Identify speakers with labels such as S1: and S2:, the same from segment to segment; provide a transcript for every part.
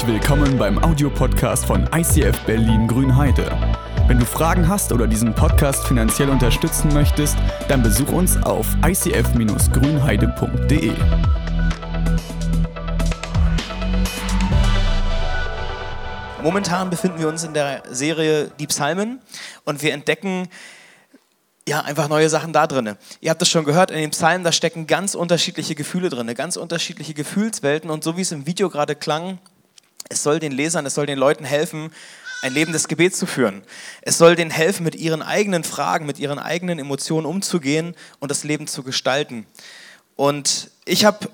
S1: Herzlich willkommen beim Audiopodcast von ICF Berlin Grünheide. Wenn du Fragen hast oder diesen Podcast finanziell unterstützen möchtest, dann besuch uns auf icf-grünheide.de.
S2: Momentan befinden wir uns in der Serie Die Psalmen und wir entdecken ja, einfach neue Sachen da drin. Ihr habt es schon gehört, in den Psalmen, da stecken ganz unterschiedliche Gefühle drin, ganz unterschiedliche Gefühlswelten. Und so wie es im Video gerade klang, es soll den Lesern, es soll den Leuten helfen, ein Leben des Gebets zu führen. Es soll denen helfen, mit ihren eigenen Fragen, mit ihren eigenen Emotionen umzugehen und das Leben zu gestalten. Und ich habe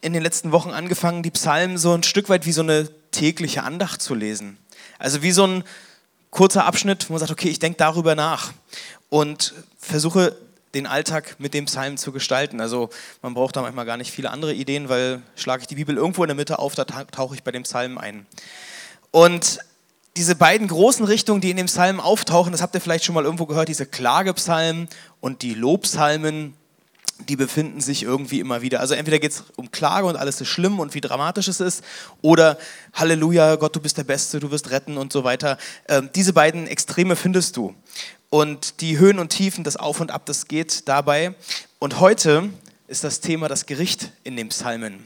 S2: in den letzten Wochen angefangen, die Psalmen so ein Stück weit wie so eine tägliche Andacht zu lesen. Also wie so ein kurzer Abschnitt, wo man sagt, okay, ich denke darüber nach und versuche den Alltag mit dem Psalm zu gestalten. Also man braucht da manchmal gar nicht viele andere Ideen, weil schlage ich die Bibel irgendwo in der Mitte auf, da tauche ich bei dem Psalm ein. Und diese beiden großen Richtungen, die in dem Psalm auftauchen, das habt ihr vielleicht schon mal irgendwo gehört, diese Klagepsalmen und die Lobpsalmen, die befinden sich irgendwie immer wieder. Also entweder geht es um Klage und alles ist schlimm und wie dramatisch es ist, oder Halleluja, Gott, du bist der Beste, du wirst retten und so weiter. Ähm, diese beiden Extreme findest du und die Höhen und Tiefen, das Auf und Ab, das geht dabei. Und heute ist das Thema das Gericht in den Psalmen.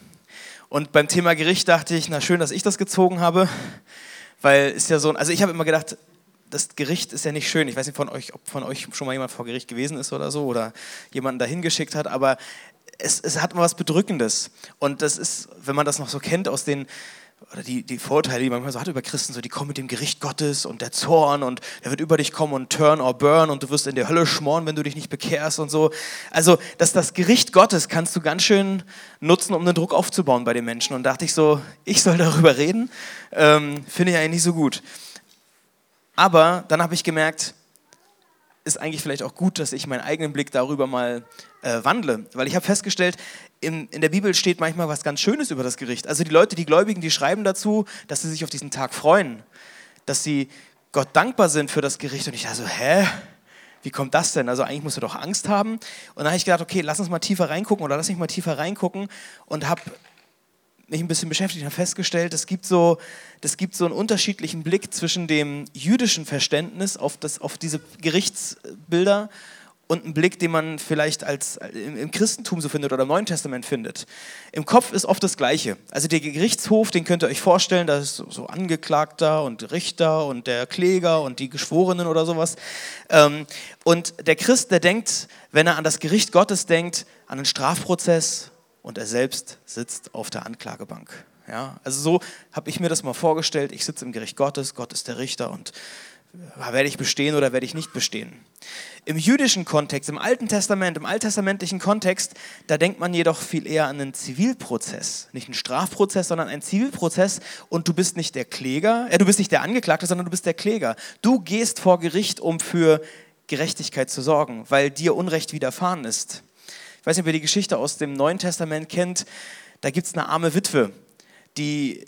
S2: Und beim Thema Gericht dachte ich, na schön, dass ich das gezogen habe, weil ist ja so, also ich habe immer gedacht, das Gericht ist ja nicht schön. Ich weiß nicht von euch, ob von euch schon mal jemand vor Gericht gewesen ist oder so oder jemanden dahin geschickt hat, aber es, es hat mal was Bedrückendes. Und das ist, wenn man das noch so kennt aus den oder die, die Vorurteile, die man manchmal so hat über Christen, so die kommen mit dem Gericht Gottes und der Zorn und der wird über dich kommen und turn or burn und du wirst in der Hölle schmoren, wenn du dich nicht bekehrst und so. Also dass das Gericht Gottes kannst du ganz schön nutzen, um den Druck aufzubauen bei den Menschen. Und dachte ich so, ich soll darüber reden, ähm, finde ich eigentlich nicht so gut. Aber dann habe ich gemerkt, ist eigentlich vielleicht auch gut, dass ich meinen eigenen Blick darüber mal äh, wandle. Weil ich habe festgestellt, in, in der Bibel steht manchmal was ganz Schönes über das Gericht. Also die Leute, die Gläubigen, die schreiben dazu, dass sie sich auf diesen Tag freuen, dass sie Gott dankbar sind für das Gericht. Und ich dachte so, hä? Wie kommt das denn? Also eigentlich musst du doch Angst haben. Und dann habe ich gedacht, okay, lass uns mal tiefer reingucken oder lass mich mal tiefer reingucken und habe mich ein bisschen beschäftigt und habe festgestellt, es gibt, so, gibt so einen unterschiedlichen Blick zwischen dem jüdischen Verständnis auf, das, auf diese Gerichtsbilder und einen Blick, den man vielleicht als, im, Christentum so findet oder im Neuen Testament findet. Im Kopf ist oft das Gleiche. Also der Gerichtshof, den könnt ihr euch vorstellen, da ist so, so Angeklagter und Richter und der Kläger und die Geschworenen oder sowas. Ähm, und der Christ, der denkt, wenn er an das Gericht Gottes denkt, an einen Strafprozess, und er selbst sitzt auf der Anklagebank. Ja, also so habe ich mir das mal vorgestellt. Ich sitze im Gericht Gottes, Gott ist der Richter und äh, werde ich bestehen oder werde ich nicht bestehen. Im jüdischen Kontext, im Alten Testament, im alttestamentlichen Kontext, da denkt man jedoch viel eher an einen Zivilprozess. Nicht einen Strafprozess, sondern einen Zivilprozess und du bist nicht der Kläger, äh, du bist nicht der Angeklagte, sondern du bist der Kläger. Du gehst vor Gericht, um für Gerechtigkeit zu sorgen, weil dir Unrecht widerfahren ist. Ich weiß nicht, ob ihr die Geschichte aus dem Neuen Testament kennt. Da gibt es eine arme Witwe, die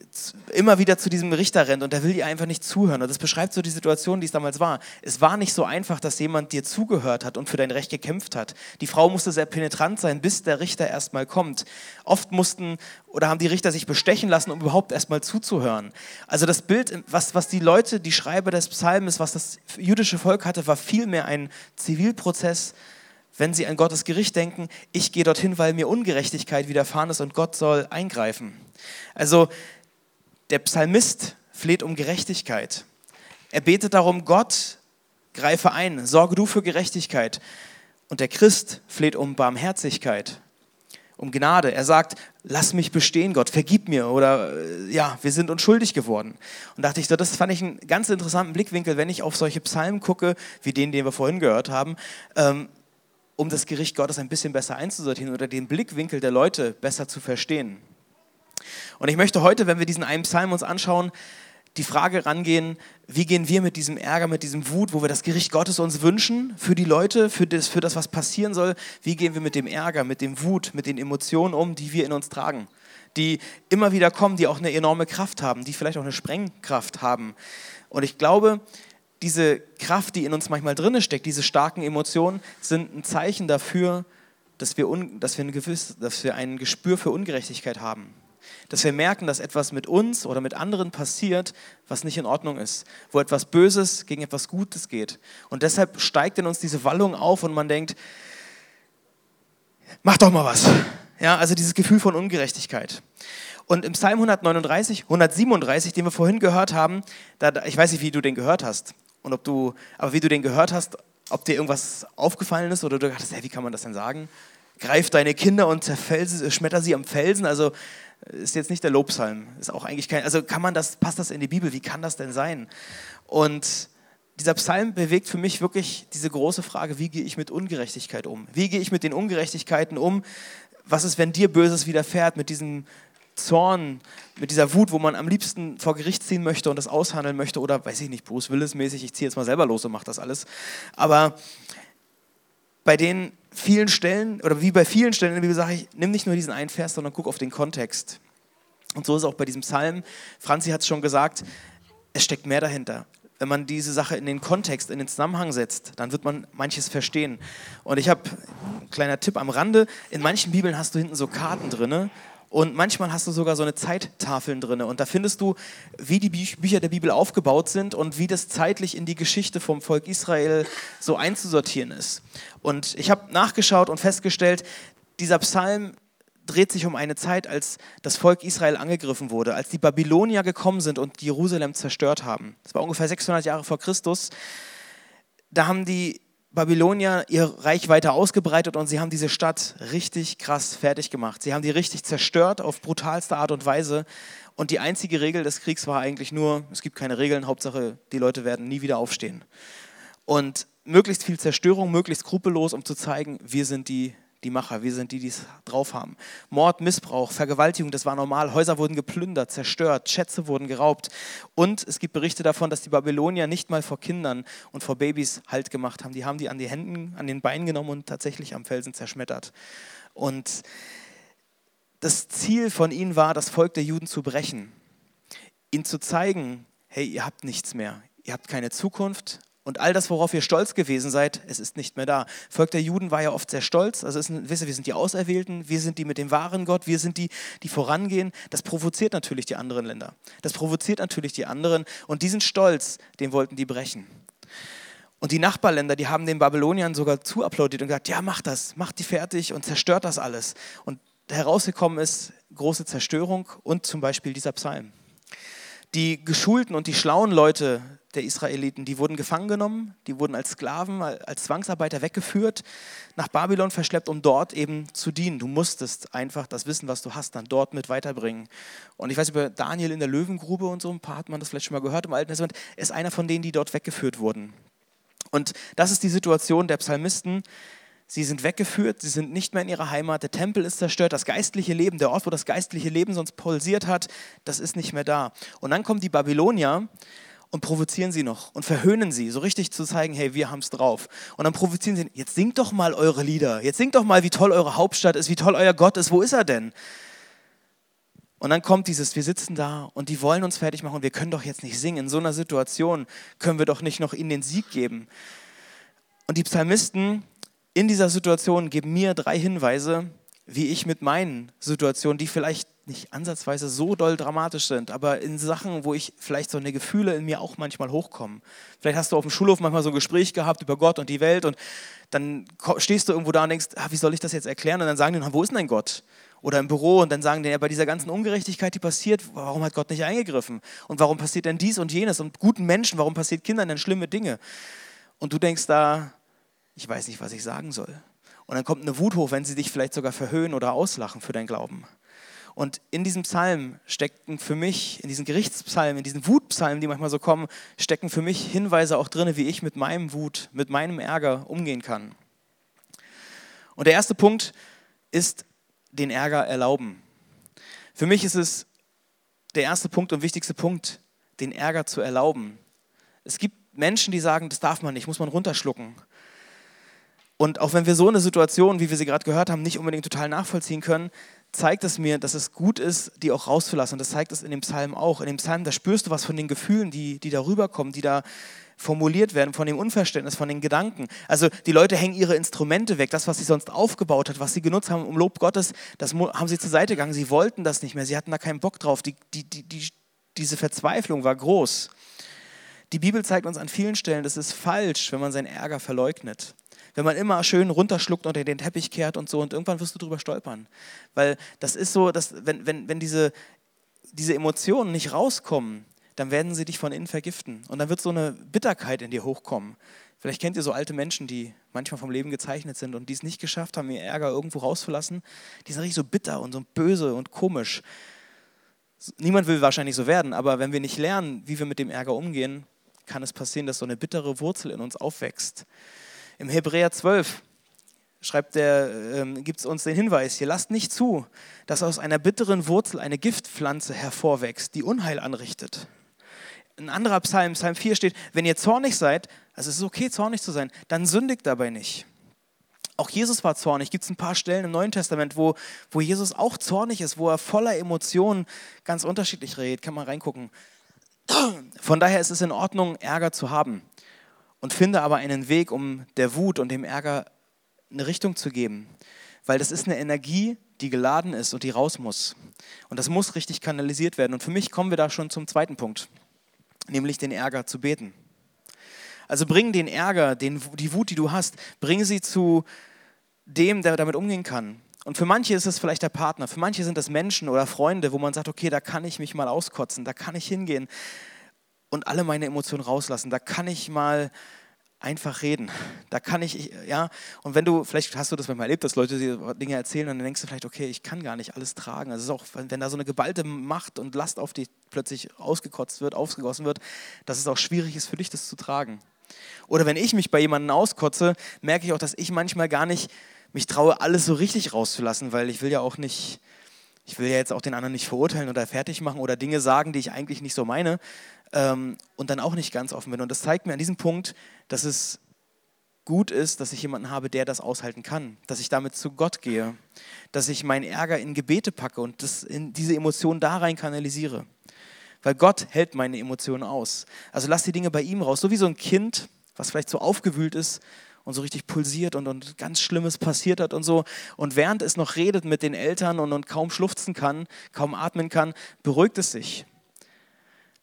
S2: immer wieder zu diesem Richter rennt und der will ihr einfach nicht zuhören. Und das beschreibt so die Situation, die es damals war. Es war nicht so einfach, dass jemand dir zugehört hat und für dein Recht gekämpft hat. Die Frau musste sehr penetrant sein, bis der Richter erstmal kommt. Oft mussten oder haben die Richter sich bestechen lassen, um überhaupt erstmal zuzuhören. Also das Bild, was, was die Leute, die Schreiber des Psalms, was das jüdische Volk hatte, war vielmehr ein Zivilprozess, wenn sie an Gottes Gericht denken, ich gehe dorthin, weil mir Ungerechtigkeit widerfahren ist und Gott soll eingreifen. Also der Psalmist fleht um Gerechtigkeit. Er betet darum, Gott, greife ein, sorge du für Gerechtigkeit. Und der Christ fleht um Barmherzigkeit, um Gnade. Er sagt, lass mich bestehen, Gott, vergib mir oder äh, ja, wir sind uns schuldig geworden. Und dachte ich, das fand ich einen ganz interessanten Blickwinkel, wenn ich auf solche Psalmen gucke, wie den, den wir vorhin gehört haben. Ähm, um das Gericht Gottes ein bisschen besser einzusortieren oder den Blickwinkel der Leute besser zu verstehen. Und ich möchte heute, wenn wir diesen einen Psalm uns anschauen, die Frage rangehen, wie gehen wir mit diesem Ärger, mit diesem Wut, wo wir das Gericht Gottes uns wünschen, für die Leute, für das, für das, was passieren soll, wie gehen wir mit dem Ärger, mit dem Wut, mit den Emotionen um, die wir in uns tragen, die immer wieder kommen, die auch eine enorme Kraft haben, die vielleicht auch eine Sprengkraft haben. Und ich glaube, diese Kraft, die in uns manchmal drin steckt, diese starken Emotionen, sind ein Zeichen dafür, dass wir, un, dass wir, ein gewiss, dass wir ein Gespür für Ungerechtigkeit haben. Dass wir merken, dass etwas mit uns oder mit anderen passiert, was nicht in Ordnung ist, wo etwas Böses gegen etwas Gutes geht. Und deshalb steigt in uns diese Wallung auf und man denkt, mach doch mal was. Ja, also dieses Gefühl von Ungerechtigkeit. Und im Psalm 139, 137, den wir vorhin gehört haben, da, ich weiß nicht, wie du den gehört hast und ob du, aber wie du den gehört hast, ob dir irgendwas aufgefallen ist oder du dachtest, hey, wie kann man das denn sagen? Greif deine Kinder und schmetter sie am Felsen. Also ist jetzt nicht der Lobpsalm. Ist auch eigentlich kein. Also kann man das, passt das in die Bibel? Wie kann das denn sein? Und dieser Psalm bewegt für mich wirklich diese große Frage, wie gehe ich mit Ungerechtigkeit um? Wie gehe ich mit den Ungerechtigkeiten um? Was ist, wenn dir Böses widerfährt, mit diesem Zorn, mit dieser Wut, wo man am liebsten vor Gericht ziehen möchte und das aushandeln möchte oder, weiß ich nicht, Bruce Willis-mäßig, ich ziehe jetzt mal selber los und mache das alles. Aber bei den vielen Stellen, oder wie bei vielen Stellen in der Bibel sage ich, nimm nicht nur diesen einen Vers, sondern guck auf den Kontext. Und so ist es auch bei diesem Psalm. Franzi hat es schon gesagt, es steckt mehr dahinter. Wenn man diese Sache in den Kontext, in den Zusammenhang setzt, dann wird man manches verstehen. Und ich habe, ein kleiner Tipp am Rande, in manchen Bibeln hast du hinten so Karten drin und manchmal hast du sogar so eine Zeittafeln drin. Und da findest du, wie die Bücher der Bibel aufgebaut sind und wie das zeitlich in die Geschichte vom Volk Israel so einzusortieren ist. Und ich habe nachgeschaut und festgestellt, dieser Psalm dreht sich um eine Zeit, als das Volk Israel angegriffen wurde, als die Babylonier gekommen sind und Jerusalem zerstört haben. Das war ungefähr 600 Jahre vor Christus. Da haben die Babylonier ihr Reich weiter ausgebreitet und sie haben diese Stadt richtig krass fertig gemacht. Sie haben die richtig zerstört auf brutalste Art und Weise. Und die einzige Regel des Kriegs war eigentlich nur, es gibt keine Regeln, Hauptsache die Leute werden nie wieder aufstehen. Und möglichst viel Zerstörung, möglichst skrupellos, um zu zeigen, wir sind die die Macher, wir sind die, die es drauf haben. Mord, Missbrauch, Vergewaltigung, das war normal. Häuser wurden geplündert, zerstört, Schätze wurden geraubt. Und es gibt Berichte davon, dass die Babylonier nicht mal vor Kindern und vor Babys Halt gemacht haben. Die haben die an die Händen, an den Beinen genommen und tatsächlich am Felsen zerschmettert. Und das Ziel von ihnen war, das Volk der Juden zu brechen. Ihnen zu zeigen, hey, ihr habt nichts mehr. Ihr habt keine Zukunft, und all das, worauf ihr stolz gewesen seid, es ist nicht mehr da. Volk der Juden war ja oft sehr stolz. Also ist, wisst ihr, wir sind die Auserwählten, wir sind die mit dem wahren Gott, wir sind die, die vorangehen. Das provoziert natürlich die anderen Länder. Das provoziert natürlich die anderen. Und diesen Stolz, den wollten die brechen. Und die Nachbarländer, die haben den Babyloniern sogar zuapplaudiert und gesagt, ja, macht das, macht die fertig und zerstört das alles. Und herausgekommen ist große Zerstörung und zum Beispiel dieser Psalm. Die geschulten und die schlauen Leute der Israeliten, die wurden gefangen genommen, die wurden als Sklaven, als Zwangsarbeiter weggeführt, nach Babylon verschleppt, um dort eben zu dienen. Du musstest einfach das Wissen, was du hast, dann dort mit weiterbringen. Und ich weiß über Daniel in der Löwengrube und so, ein paar hat man das vielleicht schon mal gehört im Alten Testament, ist einer von denen, die dort weggeführt wurden. Und das ist die Situation der Psalmisten. Sie sind weggeführt, sie sind nicht mehr in ihrer Heimat, der Tempel ist zerstört, das geistliche Leben, der Ort, wo das geistliche Leben sonst pulsiert hat, das ist nicht mehr da. Und dann kommen die Babylonier und provozieren sie noch und verhöhnen sie, so richtig zu zeigen, hey, wir haben es drauf. Und dann provozieren sie, jetzt singt doch mal eure Lieder, jetzt singt doch mal, wie toll eure Hauptstadt ist, wie toll euer Gott ist, wo ist er denn? Und dann kommt dieses, wir sitzen da und die wollen uns fertig machen wir können doch jetzt nicht singen. In so einer Situation können wir doch nicht noch ihnen den Sieg geben. Und die Psalmisten in dieser Situation geben mir drei Hinweise, wie ich mit meinen Situationen, die vielleicht nicht ansatzweise so doll dramatisch sind, aber in Sachen, wo ich vielleicht so eine Gefühle in mir auch manchmal hochkommen. Vielleicht hast du auf dem Schulhof manchmal so ein Gespräch gehabt über Gott und die Welt und dann stehst du irgendwo da und denkst, ah, wie soll ich das jetzt erklären? Und dann sagen die, wo ist denn Gott? Oder im Büro und dann sagen die, ja, bei dieser ganzen Ungerechtigkeit, die passiert, warum hat Gott nicht eingegriffen? Und warum passiert denn dies und jenes? Und guten Menschen, warum passiert Kindern denn schlimme Dinge? Und du denkst da, ich weiß nicht, was ich sagen soll. Und dann kommt eine Wut hoch, wenn sie dich vielleicht sogar verhöhnen oder auslachen für dein Glauben. Und in diesem Psalm stecken für mich, in diesen Gerichtspsalmen, in diesen Wutpsalmen, die manchmal so kommen, stecken für mich Hinweise auch drin, wie ich mit meinem Wut, mit meinem Ärger umgehen kann. Und der erste Punkt ist den Ärger erlauben. Für mich ist es der erste Punkt und wichtigste Punkt, den Ärger zu erlauben. Es gibt Menschen, die sagen, das darf man nicht, muss man runterschlucken. Und auch wenn wir so eine Situation, wie wir sie gerade gehört haben, nicht unbedingt total nachvollziehen können, zeigt es mir, dass es gut ist, die auch rauszulassen. Und das zeigt es in dem Psalm auch. In dem Psalm, da spürst du was von den Gefühlen, die, die da rüberkommen, die da formuliert werden, von dem Unverständnis, von den Gedanken. Also die Leute hängen ihre Instrumente weg, das, was sie sonst aufgebaut hat, was sie genutzt haben, um Lob Gottes, das haben sie zur Seite gegangen. Sie wollten das nicht mehr, sie hatten da keinen Bock drauf. Die, die, die, diese Verzweiflung war groß. Die Bibel zeigt uns an vielen Stellen, das ist falsch, wenn man seinen Ärger verleugnet wenn man immer schön runterschluckt unter den Teppich kehrt und so und irgendwann wirst du drüber stolpern. Weil das ist so, dass wenn, wenn, wenn diese, diese Emotionen nicht rauskommen, dann werden sie dich von innen vergiften. Und dann wird so eine Bitterkeit in dir hochkommen. Vielleicht kennt ihr so alte Menschen, die manchmal vom Leben gezeichnet sind und die es nicht geschafft haben, ihr Ärger irgendwo rauszulassen. Die sind richtig so bitter und so böse und komisch. Niemand will wahrscheinlich so werden, aber wenn wir nicht lernen, wie wir mit dem Ärger umgehen, kann es passieren, dass so eine bittere Wurzel in uns aufwächst. Im Hebräer 12 schreibt der, ähm, gibt es uns den Hinweis hier, lasst nicht zu, dass aus einer bitteren Wurzel eine Giftpflanze hervorwächst, die Unheil anrichtet. Ein anderer Psalm, Psalm 4 steht, wenn ihr zornig seid, also es ist okay, zornig zu sein, dann sündigt dabei nicht. Auch Jesus war zornig. Gibt es ein paar Stellen im Neuen Testament, wo, wo Jesus auch zornig ist, wo er voller Emotionen ganz unterschiedlich redet. Kann man reingucken. Von daher ist es in Ordnung, Ärger zu haben und finde aber einen Weg, um der Wut und dem Ärger eine Richtung zu geben. Weil das ist eine Energie, die geladen ist und die raus muss. Und das muss richtig kanalisiert werden. Und für mich kommen wir da schon zum zweiten Punkt, nämlich den Ärger zu beten. Also bring den Ärger, den, die Wut, die du hast, bring sie zu dem, der damit umgehen kann. Und für manche ist es vielleicht der Partner, für manche sind das Menschen oder Freunde, wo man sagt, okay, da kann ich mich mal auskotzen, da kann ich hingehen und alle meine Emotionen rauslassen. Da kann ich mal einfach reden. Da kann ich, ja, und wenn du, vielleicht hast du das manchmal erlebt, dass Leute dir Dinge erzählen und dann denkst du vielleicht, okay, ich kann gar nicht alles tragen. Also es ist auch, wenn da so eine geballte Macht und Last auf dich plötzlich ausgekotzt wird, ausgegossen wird, dass es auch schwierig ist für dich, das zu tragen. Oder wenn ich mich bei jemandem auskotze, merke ich auch, dass ich manchmal gar nicht mich traue, alles so richtig rauszulassen, weil ich will ja auch nicht, ich will ja jetzt auch den anderen nicht verurteilen oder fertig machen oder Dinge sagen, die ich eigentlich nicht so meine ähm, und dann auch nicht ganz offen bin. Und das zeigt mir an diesem Punkt, dass es gut ist, dass ich jemanden habe, der das aushalten kann, dass ich damit zu Gott gehe, dass ich meinen Ärger in Gebete packe und das in diese Emotionen da rein kanalisiere. Weil Gott hält meine Emotionen aus. Also lass die Dinge bei ihm raus, so wie so ein Kind, was vielleicht so aufgewühlt ist und so richtig pulsiert und, und ganz Schlimmes passiert hat und so. Und während es noch redet mit den Eltern und, und kaum schluchzen kann, kaum atmen kann, beruhigt es sich.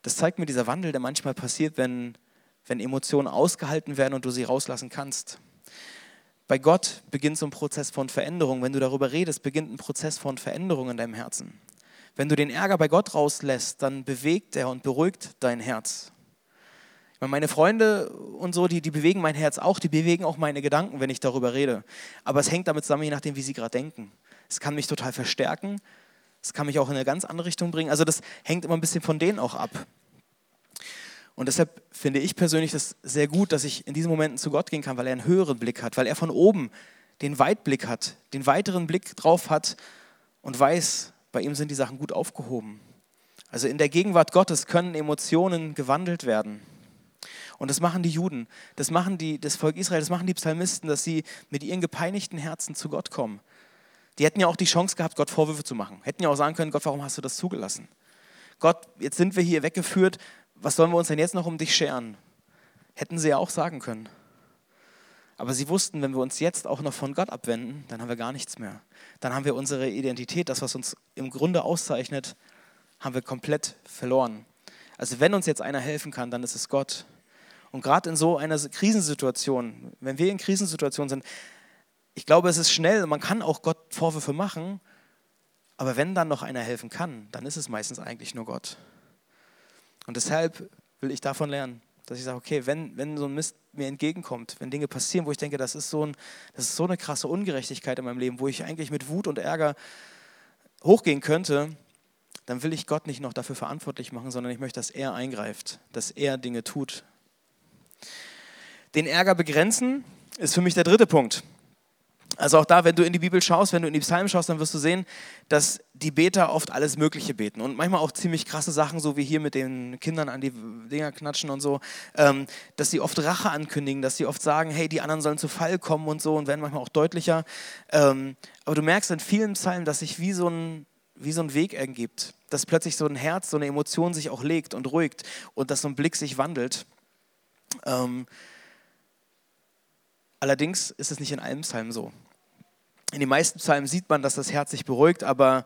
S2: Das zeigt mir dieser Wandel, der manchmal passiert, wenn, wenn Emotionen ausgehalten werden und du sie rauslassen kannst. Bei Gott beginnt so ein Prozess von Veränderung. Wenn du darüber redest, beginnt ein Prozess von Veränderung in deinem Herzen. Wenn du den Ärger bei Gott rauslässt, dann bewegt er und beruhigt dein Herz. Meine Freunde und so, die, die bewegen mein Herz auch, die bewegen auch meine Gedanken, wenn ich darüber rede. Aber es hängt damit zusammen, je nachdem, wie sie gerade denken. Es kann mich total verstärken, es kann mich auch in eine ganz andere Richtung bringen. Also das hängt immer ein bisschen von denen auch ab. Und deshalb finde ich persönlich das sehr gut, dass ich in diesen Momenten zu Gott gehen kann, weil er einen höheren Blick hat, weil er von oben den Weitblick hat, den weiteren Blick drauf hat und weiß, bei ihm sind die Sachen gut aufgehoben. Also in der Gegenwart Gottes können Emotionen gewandelt werden. Und das machen die Juden, das machen die, das Volk Israel, das machen die Psalmisten, dass sie mit ihren gepeinigten Herzen zu Gott kommen. Die hätten ja auch die Chance gehabt, Gott Vorwürfe zu machen. Hätten ja auch sagen können, Gott, warum hast du das zugelassen? Gott, jetzt sind wir hier weggeführt, was sollen wir uns denn jetzt noch um dich scheren? Hätten sie ja auch sagen können. Aber sie wussten, wenn wir uns jetzt auch noch von Gott abwenden, dann haben wir gar nichts mehr. Dann haben wir unsere Identität, das, was uns im Grunde auszeichnet, haben wir komplett verloren. Also wenn uns jetzt einer helfen kann, dann ist es Gott. Und gerade in so einer Krisensituation, wenn wir in Krisensituationen sind, ich glaube, es ist schnell, man kann auch Gott Vorwürfe machen, aber wenn dann noch einer helfen kann, dann ist es meistens eigentlich nur Gott. Und deshalb will ich davon lernen, dass ich sage, okay, wenn, wenn so ein Mist mir entgegenkommt, wenn Dinge passieren, wo ich denke, das ist, so ein, das ist so eine krasse Ungerechtigkeit in meinem Leben, wo ich eigentlich mit Wut und Ärger hochgehen könnte, dann will ich Gott nicht noch dafür verantwortlich machen, sondern ich möchte, dass er eingreift, dass er Dinge tut. Den Ärger begrenzen ist für mich der dritte Punkt. Also auch da, wenn du in die Bibel schaust, wenn du in die Psalmen schaust, dann wirst du sehen, dass die Beter oft alles Mögliche beten und manchmal auch ziemlich krasse Sachen, so wie hier mit den Kindern an die Dinger knatschen und so, ähm, dass sie oft Rache ankündigen, dass sie oft sagen, hey, die anderen sollen zu Fall kommen und so und werden manchmal auch deutlicher. Ähm, aber du merkst in vielen Psalmen, dass sich wie so ein, wie so ein Weg ergibt, dass plötzlich so ein Herz, so eine Emotion sich auch legt und ruhigt und dass so ein Blick sich wandelt. Ähm, allerdings ist es nicht in allen Psalmen so. In den meisten Psalmen sieht man, dass das Herz sich beruhigt, aber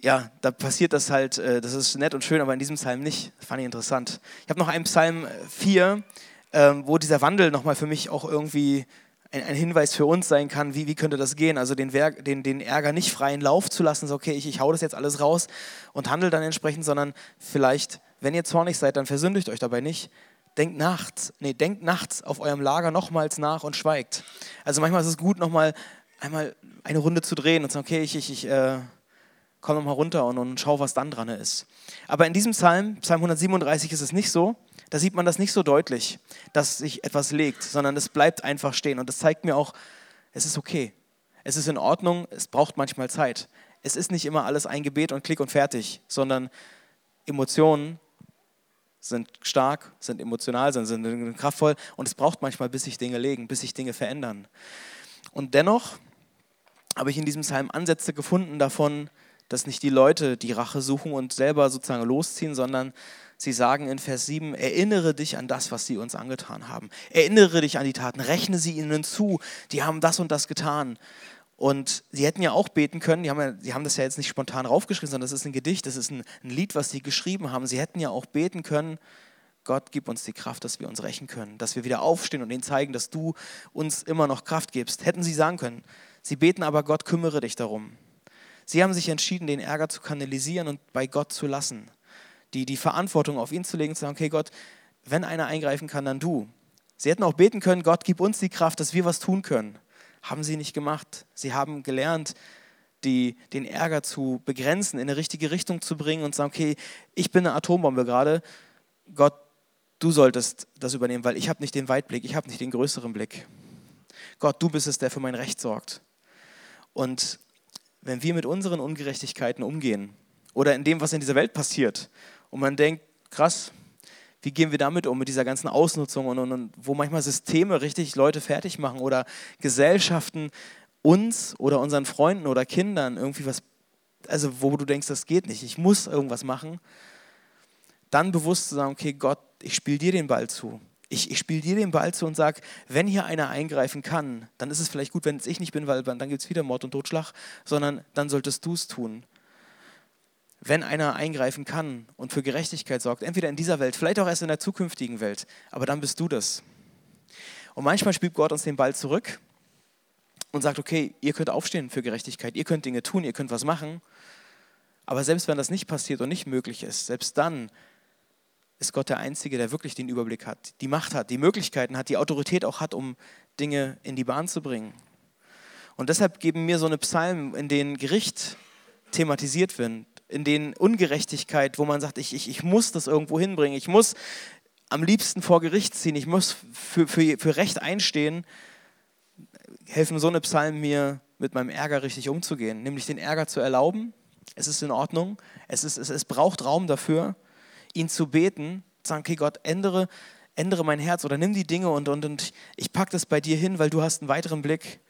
S2: ja, da passiert das halt, äh, das ist nett und schön, aber in diesem Psalm nicht. Das fand ich interessant. Ich habe noch einen Psalm 4, ähm, wo dieser Wandel nochmal für mich auch irgendwie ein, Hinweis für uns sein kann, wie, wie könnte das gehen? Also den, Werk, den, den Ärger nicht freien Lauf zu lassen, so okay, ich, ich hau das jetzt alles raus und handle dann entsprechend, sondern vielleicht, wenn ihr zornig seid, dann versündigt euch dabei nicht. Denkt nachts, nee, denkt nachts auf eurem Lager nochmals nach und schweigt. Also manchmal ist es gut, nochmal einmal eine Runde zu drehen und zu sagen, okay, ich, ich, ich äh, komme nochmal runter und, und schau, was dann dran ist. Aber in diesem Psalm, Psalm 137, ist es nicht so. Da sieht man das nicht so deutlich, dass sich etwas legt, sondern es bleibt einfach stehen. Und das zeigt mir auch, es ist okay. Es ist in Ordnung, es braucht manchmal Zeit. Es ist nicht immer alles ein Gebet und Klick und fertig, sondern Emotionen sind stark, sind emotional, sind, sind kraftvoll und es braucht manchmal, bis sich Dinge legen, bis sich Dinge verändern. Und dennoch habe ich in diesem Psalm Ansätze gefunden davon, dass nicht die Leute die Rache suchen und selber sozusagen losziehen, sondern sie sagen in Vers 7, erinnere dich an das, was sie uns angetan haben. Erinnere dich an die Taten, rechne sie ihnen zu, die haben das und das getan. Und sie hätten ja auch beten können, die haben, ja, die haben das ja jetzt nicht spontan raufgeschrieben, sondern das ist ein Gedicht, das ist ein, ein Lied, was sie geschrieben haben. Sie hätten ja auch beten können, Gott, gib uns die Kraft, dass wir uns rächen können, dass wir wieder aufstehen und ihnen zeigen, dass du uns immer noch Kraft gibst. Hätten sie sagen können. Sie beten aber, Gott, kümmere dich darum. Sie haben sich entschieden, den Ärger zu kanalisieren und bei Gott zu lassen. Die, die Verantwortung auf ihn zu legen zu sagen, okay Gott, wenn einer eingreifen kann, dann du. Sie hätten auch beten können, Gott, gib uns die Kraft, dass wir was tun können. Haben sie nicht gemacht. Sie haben gelernt, die, den Ärger zu begrenzen, in eine richtige Richtung zu bringen und zu sagen, okay, ich bin eine Atombombe gerade. Gott, du solltest das übernehmen, weil ich habe nicht den Weitblick, ich habe nicht den größeren Blick. Gott, du bist es, der für mein Recht sorgt. Und wenn wir mit unseren Ungerechtigkeiten umgehen oder in dem, was in dieser Welt passiert, und man denkt, krass, wie gehen wir damit um, mit dieser ganzen Ausnutzung und, und, und wo manchmal Systeme richtig Leute fertig machen oder Gesellschaften uns oder unseren Freunden oder Kindern irgendwie was, also wo du denkst, das geht nicht, ich muss irgendwas machen, dann bewusst zu sagen, okay, Gott, ich spiele dir den Ball zu. Ich, ich spiele dir den Ball zu und sage, wenn hier einer eingreifen kann, dann ist es vielleicht gut, wenn es ich nicht bin, weil dann gibt es wieder Mord und Totschlag, sondern dann solltest du es tun. Wenn einer eingreifen kann und für Gerechtigkeit sorgt, entweder in dieser Welt, vielleicht auch erst in der zukünftigen Welt, aber dann bist du das. Und manchmal spielt Gott uns den Ball zurück und sagt, okay, ihr könnt aufstehen für Gerechtigkeit, ihr könnt Dinge tun, ihr könnt was machen. Aber selbst wenn das nicht passiert und nicht möglich ist, selbst dann ist Gott der Einzige, der wirklich den Überblick hat, die Macht hat, die Möglichkeiten hat, die Autorität auch hat, um Dinge in die Bahn zu bringen. Und deshalb geben mir so eine Psalmen, in denen Gericht thematisiert wird, in denen Ungerechtigkeit, wo man sagt, ich, ich, ich muss das irgendwo hinbringen, ich muss am liebsten vor Gericht ziehen, ich muss für, für, für Recht einstehen, helfen so eine Psalmen mir, mit meinem Ärger richtig umzugehen, nämlich den Ärger zu erlauben. Es ist in Ordnung, es, ist, es, es braucht Raum dafür ihn zu beten, zu sagen, okay Gott, ändere, ändere mein Herz oder nimm die Dinge und, und, und ich packe das bei dir hin, weil du hast einen weiteren Blick.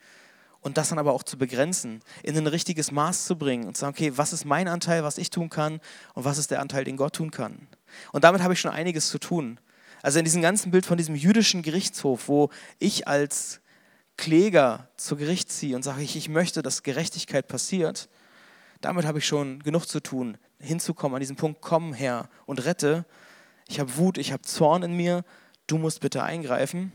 S2: Und das dann aber auch zu begrenzen, in ein richtiges Maß zu bringen und zu sagen, okay, was ist mein Anteil, was ich tun kann und was ist der Anteil, den Gott tun kann. Und damit habe ich schon einiges zu tun. Also in diesem ganzen Bild von diesem jüdischen Gerichtshof, wo ich als Kläger zu Gericht ziehe und sage, ich, ich möchte, dass Gerechtigkeit passiert, damit habe ich schon genug zu tun, hinzukommen an diesen Punkt, komm her und rette. Ich habe Wut, ich habe Zorn in mir, du musst bitte eingreifen.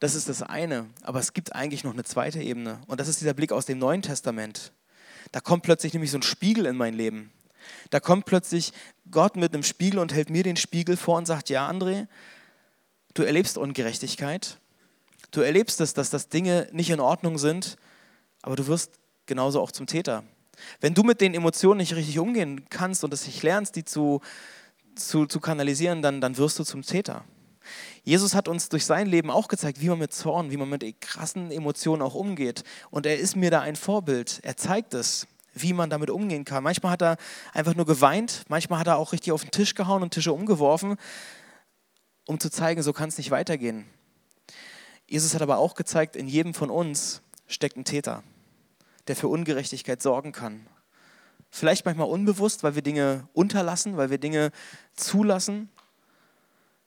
S2: Das ist das eine, aber es gibt eigentlich noch eine zweite Ebene und das ist dieser Blick aus dem Neuen Testament. Da kommt plötzlich nämlich so ein Spiegel in mein Leben. Da kommt plötzlich Gott mit einem Spiegel und hält mir den Spiegel vor und sagt, ja André, du erlebst Ungerechtigkeit, du erlebst es, dass das Dinge nicht in Ordnung sind, aber du wirst genauso auch zum Täter. Wenn du mit den Emotionen nicht richtig umgehen kannst und es nicht lernst, die zu, zu, zu kanalisieren, dann, dann wirst du zum Täter. Jesus hat uns durch sein Leben auch gezeigt, wie man mit Zorn, wie man mit krassen Emotionen auch umgeht. Und er ist mir da ein Vorbild. Er zeigt es, wie man damit umgehen kann. Manchmal hat er einfach nur geweint, manchmal hat er auch richtig auf den Tisch gehauen und Tische umgeworfen, um zu zeigen, so kann es nicht weitergehen. Jesus hat aber auch gezeigt, in jedem von uns steckt ein Täter, der für Ungerechtigkeit sorgen kann. Vielleicht manchmal unbewusst, weil wir Dinge unterlassen, weil wir Dinge zulassen.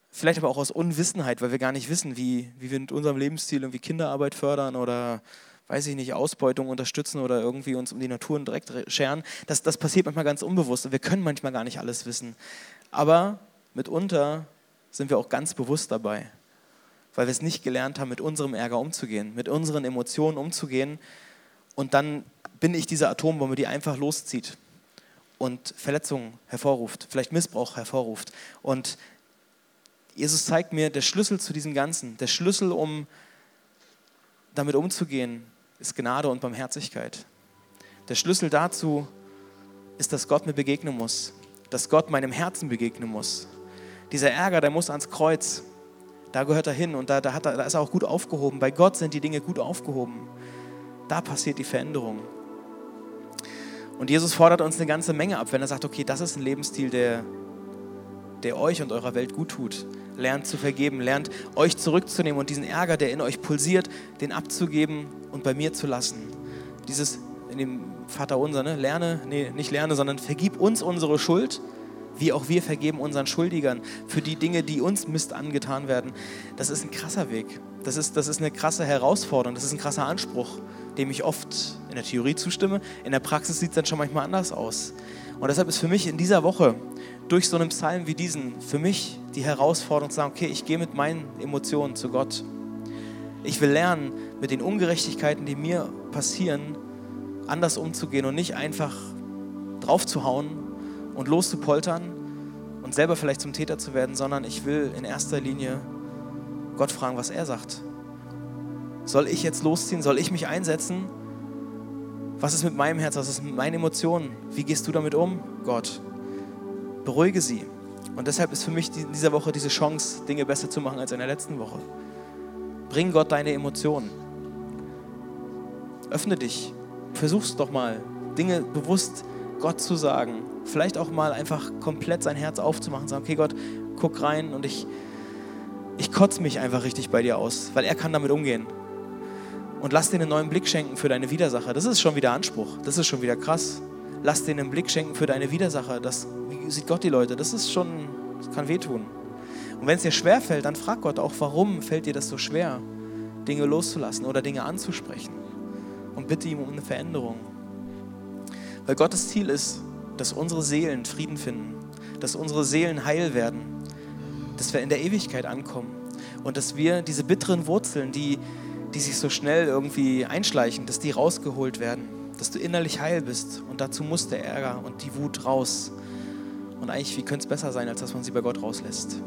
S2: Vielleicht aber auch aus Unwissenheit, weil wir gar nicht wissen, wie, wie wir mit unserem Lebensstil irgendwie Kinderarbeit fördern oder, weiß ich nicht, Ausbeutung unterstützen oder irgendwie uns um die Natur direkt scheren. Das, das passiert manchmal ganz unbewusst und wir können manchmal gar nicht alles wissen. Aber mitunter sind wir auch ganz bewusst dabei, weil wir es nicht gelernt haben, mit unserem Ärger umzugehen, mit unseren Emotionen umzugehen. Und dann bin ich diese Atombombe, die einfach loszieht und Verletzungen hervorruft, vielleicht Missbrauch hervorruft. Und Jesus zeigt mir, der Schlüssel zu diesem Ganzen, der Schlüssel, um damit umzugehen, ist Gnade und Barmherzigkeit. Der Schlüssel dazu ist, dass Gott mir begegnen muss, dass Gott meinem Herzen begegnen muss. Dieser Ärger, der muss ans Kreuz. Da gehört er hin und da, da, er, da ist er auch gut aufgehoben. Bei Gott sind die Dinge gut aufgehoben. Da passiert die Veränderung. Und Jesus fordert uns eine ganze Menge ab, wenn er sagt, okay, das ist ein Lebensstil, der, der euch und eurer Welt gut tut. Lernt zu vergeben, lernt euch zurückzunehmen und diesen Ärger, der in euch pulsiert, den abzugeben und bei mir zu lassen. Dieses in dem Vater unser, ne? lerne, nee, nicht lerne, sondern vergib uns unsere Schuld, wie auch wir vergeben unseren Schuldigern für die Dinge, die uns Mist angetan werden. Das ist ein krasser Weg. Das ist, das ist eine krasse Herausforderung, das ist ein krasser Anspruch, dem ich oft in der Theorie zustimme. In der Praxis sieht es dann schon manchmal anders aus. Und deshalb ist für mich in dieser Woche durch so einen Psalm wie diesen für mich die Herausforderung zu sagen, okay, ich gehe mit meinen Emotionen zu Gott. Ich will lernen, mit den Ungerechtigkeiten, die mir passieren, anders umzugehen und nicht einfach draufzuhauen und loszupoltern und selber vielleicht zum Täter zu werden, sondern ich will in erster Linie Gott fragen, was er sagt. Soll ich jetzt losziehen? Soll ich mich einsetzen? Was ist mit meinem Herz? Was ist mit meinen Emotionen? Wie gehst du damit um, Gott? Beruhige sie. Und deshalb ist für mich in dieser Woche diese Chance, Dinge besser zu machen als in der letzten Woche. Bring Gott deine Emotionen. Öffne dich. Versuch's doch mal, Dinge bewusst Gott zu sagen. Vielleicht auch mal einfach komplett sein Herz aufzumachen. Sagen, okay Gott, guck rein und ich, ich kotze mich einfach richtig bei dir aus, weil er kann damit umgehen. Und lass dir einen neuen Blick schenken für deine Widersacher. Das ist schon wieder Anspruch. Das ist schon wieder krass. Lass dir einen Blick schenken für deine Widersacher. Das, wie sieht Gott die Leute? Das ist schon, das kann wehtun. Und wenn es dir schwer fällt, dann frag Gott auch, warum fällt dir das so schwer, Dinge loszulassen oder Dinge anzusprechen. Und bitte ihm um eine Veränderung. Weil Gottes Ziel ist, dass unsere Seelen Frieden finden, dass unsere Seelen heil werden, dass wir in der Ewigkeit ankommen und dass wir diese bitteren Wurzeln, die, die sich so schnell irgendwie einschleichen, dass die rausgeholt werden, dass du innerlich heil bist und dazu muss der Ärger und die Wut raus. Und eigentlich, wie könnte es besser sein, als dass man sie bei Gott rauslässt?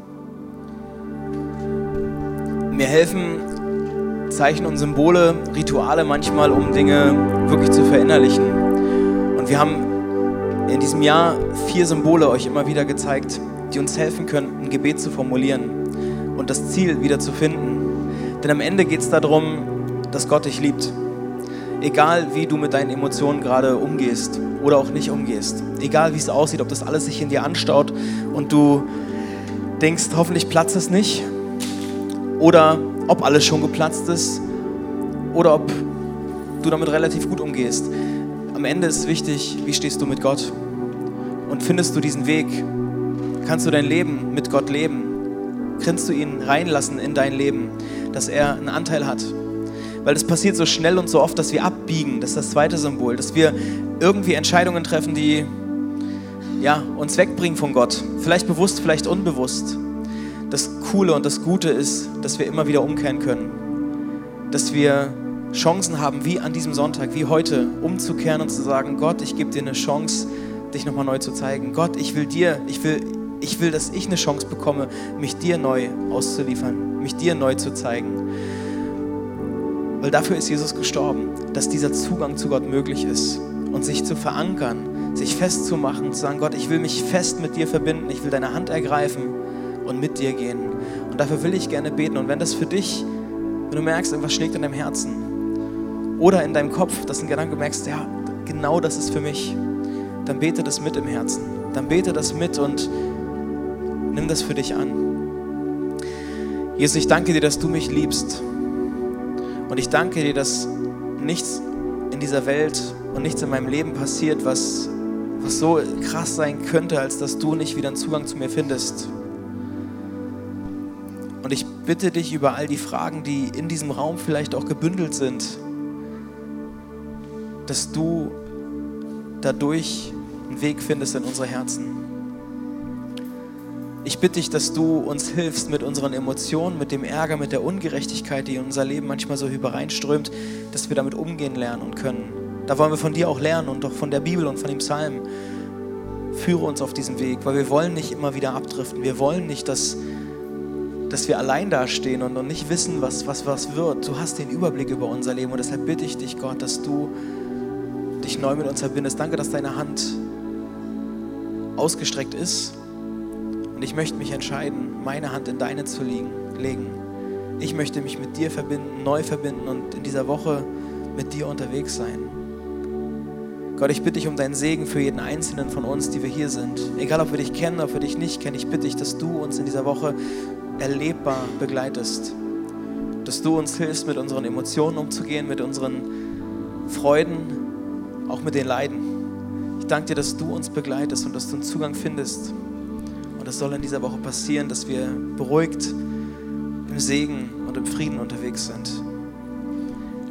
S2: Mir helfen Zeichen und Symbole, Rituale manchmal, um Dinge wirklich zu verinnerlichen. Und wir haben in diesem Jahr vier Symbole euch immer wieder gezeigt, die uns helfen können, ein Gebet zu formulieren und das Ziel wieder zu finden. Denn am Ende geht es darum, dass Gott dich liebt. Egal wie du mit deinen Emotionen gerade umgehst oder auch nicht umgehst. Egal wie es aussieht, ob das alles sich in dir anstaut und du denkst, hoffentlich platzt es nicht. Oder ob alles schon geplatzt ist. Oder ob du damit relativ gut umgehst. Am Ende ist wichtig, wie stehst du mit Gott? Und findest du diesen Weg? Kannst du dein Leben mit Gott leben? Kannst du ihn reinlassen in dein Leben, dass er einen Anteil hat? Weil es passiert so schnell und so oft, dass wir abbiegen. Das ist das zweite Symbol. Dass wir irgendwie Entscheidungen treffen, die ja, uns wegbringen von Gott. Vielleicht bewusst, vielleicht unbewusst. Das Coole und das Gute ist, dass wir immer wieder umkehren können. Dass wir Chancen haben, wie an diesem Sonntag, wie heute, umzukehren und zu sagen, Gott, ich gebe dir eine Chance, dich nochmal neu zu zeigen. Gott, ich will dir, ich will, ich will, dass ich eine Chance bekomme, mich dir neu auszuliefern, mich dir neu zu zeigen. Weil dafür ist Jesus gestorben, dass dieser Zugang zu Gott möglich ist und sich zu verankern, sich festzumachen, zu sagen, Gott, ich will mich fest mit dir verbinden, ich will deine Hand ergreifen und mit dir gehen. Und dafür will ich gerne beten. Und wenn das für dich, wenn du merkst, irgendwas schlägt in deinem Herzen oder in deinem Kopf, dass ein Gedanke merkst, ja, genau das ist für mich, dann bete das mit im Herzen. Dann bete das mit und nimm das für dich an. Jesus, ich danke dir, dass du mich liebst. Und ich danke dir, dass nichts in dieser Welt und nichts in meinem Leben passiert, was, was so krass sein könnte, als dass du nicht wieder einen Zugang zu mir findest. Und ich bitte dich über all die Fragen, die in diesem Raum vielleicht auch gebündelt sind, dass du dadurch einen Weg findest in unsere Herzen. Ich bitte dich, dass du uns hilfst mit unseren Emotionen, mit dem Ärger, mit der Ungerechtigkeit, die in unser Leben manchmal so übereinströmt, dass wir damit umgehen lernen und können. Da wollen wir von dir auch lernen und auch von der Bibel und von dem Psalm. Führe uns auf diesem Weg, weil wir wollen nicht immer wieder abdriften. Wir wollen nicht, dass, dass wir allein dastehen und, und nicht wissen, was, was, was wird. Du hast den Überblick über unser Leben und deshalb bitte ich dich, Gott, dass du dich neu mit uns verbindest. Danke, dass deine Hand ausgestreckt ist. Und ich möchte mich entscheiden, meine Hand in deine zu legen. Ich möchte mich mit dir verbinden, neu verbinden und in dieser Woche mit dir unterwegs sein. Gott, ich bitte dich um deinen Segen für jeden Einzelnen von uns, die wir hier sind. Egal, ob wir dich kennen, ob wir dich nicht kennen, ich bitte dich, dass du uns in dieser Woche erlebbar begleitest. Dass du uns hilfst, mit unseren Emotionen umzugehen, mit unseren Freuden, auch mit den Leiden. Ich danke dir, dass du uns begleitest und dass du einen Zugang findest. Es soll in dieser Woche passieren, dass wir beruhigt im Segen und im Frieden unterwegs sind.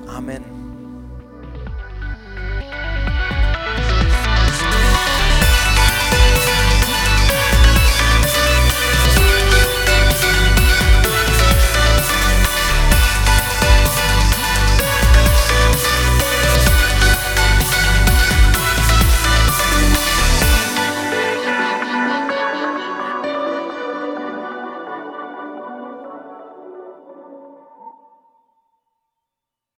S2: Amen.